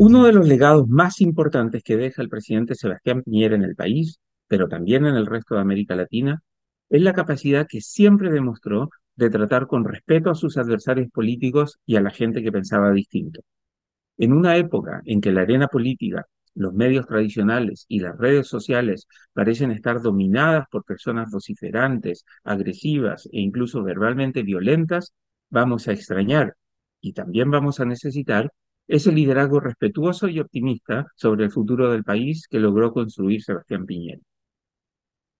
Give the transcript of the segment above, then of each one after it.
Uno de los legados más importantes que deja el presidente Sebastián Piñera en el país, pero también en el resto de América Latina, es la capacidad que siempre demostró de tratar con respeto a sus adversarios políticos y a la gente que pensaba distinto. En una época en que la arena política, los medios tradicionales y las redes sociales parecen estar dominadas por personas vociferantes, agresivas e incluso verbalmente violentas, vamos a extrañar y también vamos a necesitar ese liderazgo respetuoso y optimista sobre el futuro del país que logró construir Sebastián Piñera.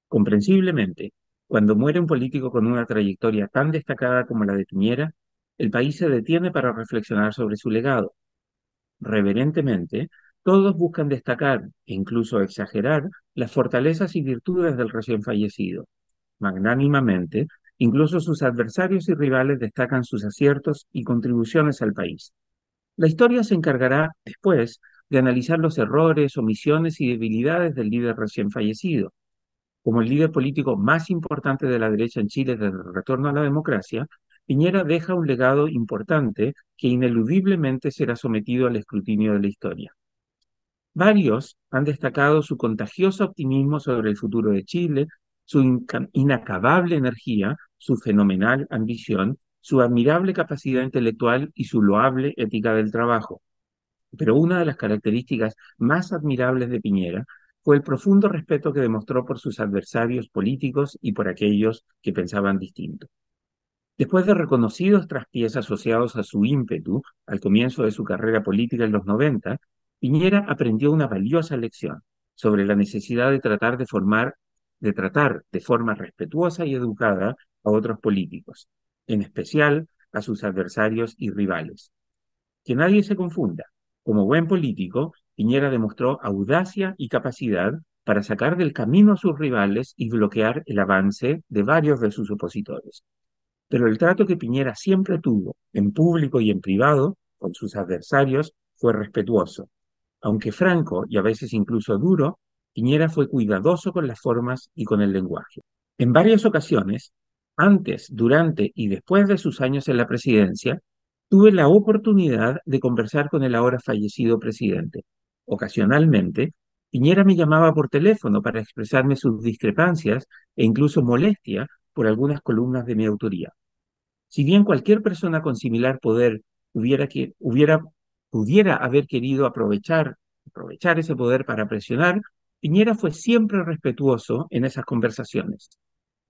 Comprensiblemente, cuando muere un político con una trayectoria tan destacada como la de Piñera, el país se detiene para reflexionar sobre su legado. Reverentemente, todos buscan destacar e incluso exagerar las fortalezas y virtudes del recién fallecido. Magnánimamente, incluso sus adversarios y rivales destacan sus aciertos y contribuciones al país. La historia se encargará después de analizar los errores, omisiones y debilidades del líder recién fallecido. Como el líder político más importante de la derecha en Chile desde el retorno a la democracia, Piñera deja un legado importante que ineludiblemente será sometido al escrutinio de la historia. Varios han destacado su contagioso optimismo sobre el futuro de Chile, su inacabable energía, su fenomenal ambición su admirable capacidad intelectual y su loable ética del trabajo. Pero una de las características más admirables de Piñera fue el profundo respeto que demostró por sus adversarios políticos y por aquellos que pensaban distinto. Después de reconocidos traspiés asociados a su ímpetu al comienzo de su carrera política en los 90, Piñera aprendió una valiosa lección sobre la necesidad de tratar de formar, de tratar de forma respetuosa y educada a otros políticos, en especial a sus adversarios y rivales. Que nadie se confunda. Como buen político, Piñera demostró audacia y capacidad para sacar del camino a sus rivales y bloquear el avance de varios de sus opositores. Pero el trato que Piñera siempre tuvo, en público y en privado, con sus adversarios, fue respetuoso. Aunque franco y a veces incluso duro, Piñera fue cuidadoso con las formas y con el lenguaje. En varias ocasiones, antes, durante y después de sus años en la presidencia, tuve la oportunidad de conversar con el ahora fallecido presidente. Ocasionalmente, Piñera me llamaba por teléfono para expresarme sus discrepancias e incluso molestia por algunas columnas de mi autoría. Si bien cualquier persona con similar poder hubiera, que, hubiera pudiera haber querido aprovechar, aprovechar ese poder para presionar, Piñera fue siempre respetuoso en esas conversaciones.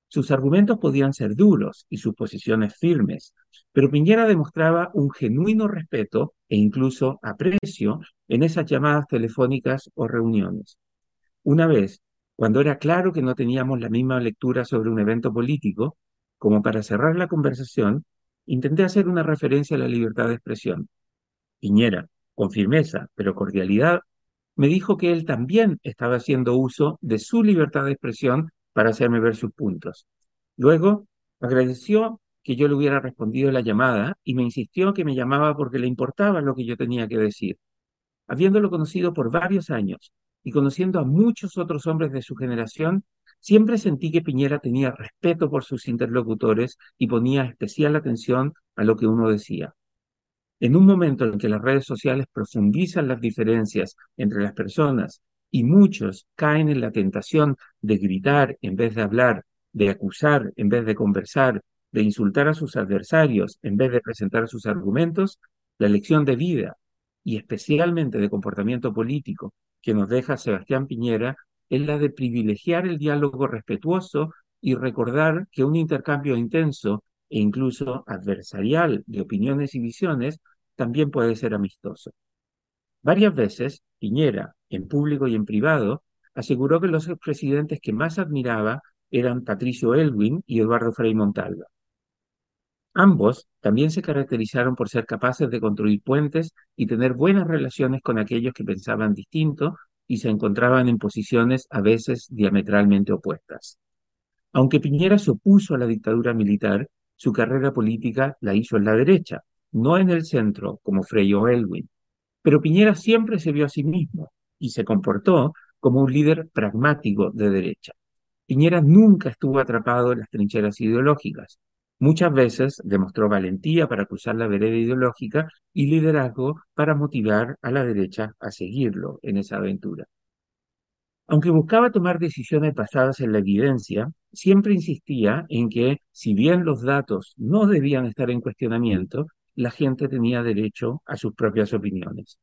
Sus argumentos podían ser duros y sus posiciones firmes, pero Piñera demostraba un genuino respeto e incluso aprecio en esas llamadas telefónicas o reuniones. Una vez, cuando era claro que no teníamos la misma lectura sobre un evento político, como para cerrar la conversación, intenté hacer una referencia a la libertad de expresión. Piñera, con firmeza pero cordialidad, me dijo que él también estaba haciendo uso de su libertad de expresión para hacerme ver sus puntos. Luego agradeció que yo le hubiera respondido la llamada y me insistió que me llamaba porque le importaba lo que yo tenía que decir. Habiéndolo conocido por varios años y conociendo a muchos otros hombres de su generación, siempre sentí que Piñera tenía respeto por sus interlocutores y ponía especial atención a lo que uno decía. En un momento en que las redes sociales profundizan las diferencias entre las personas y muchos caen en la tentación de gritar en vez de hablar, de acusar en vez de conversar, de insultar a sus adversarios en vez de presentar sus argumentos, la lección de vida y especialmente de comportamiento político que nos deja Sebastián Piñera es la de privilegiar el diálogo respetuoso y recordar que un intercambio intenso e incluso adversarial de opiniones y visiones también puede ser amistoso. Varias veces, Piñera, en público y en privado, aseguró que los expresidentes que más admiraba eran Patricio Elwin y Eduardo Frei Montalva. Ambos también se caracterizaron por ser capaces de construir puentes y tener buenas relaciones con aquellos que pensaban distinto y se encontraban en posiciones a veces diametralmente opuestas. Aunque Piñera se opuso a la dictadura militar, su carrera política la hizo en la derecha, no en el centro como Frei o Elwin. Pero Piñera siempre se vio a sí mismo y se comportó como un líder pragmático de derecha. Piñera nunca estuvo atrapado en las trincheras ideológicas. Muchas veces demostró valentía para cruzar la vereda ideológica y liderazgo para motivar a la derecha a seguirlo en esa aventura. Aunque buscaba tomar decisiones basadas en la evidencia, siempre insistía en que, si bien los datos no debían estar en cuestionamiento, la gente tenía derecho a sus propias opiniones.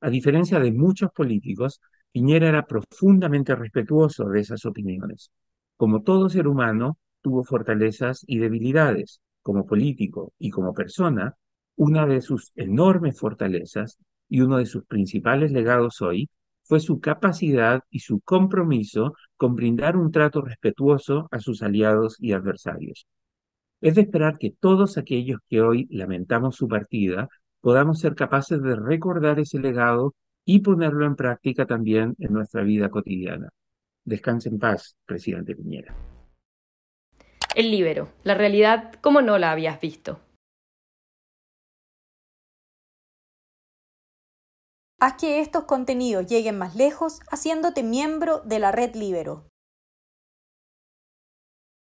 A diferencia de muchos políticos, Piñera era profundamente respetuoso de esas opiniones. Como todo ser humano, tuvo fortalezas y debilidades. Como político y como persona, una de sus enormes fortalezas y uno de sus principales legados hoy fue su capacidad y su compromiso con brindar un trato respetuoso a sus aliados y adversarios. Es de esperar que todos aquellos que hoy lamentamos su partida podamos ser capaces de recordar ese legado y ponerlo en práctica también en nuestra vida cotidiana. Descanse en paz, presidente Piñera. El libero, la realidad como no la habías visto. Haz que estos contenidos lleguen más lejos haciéndote miembro de la red Libero.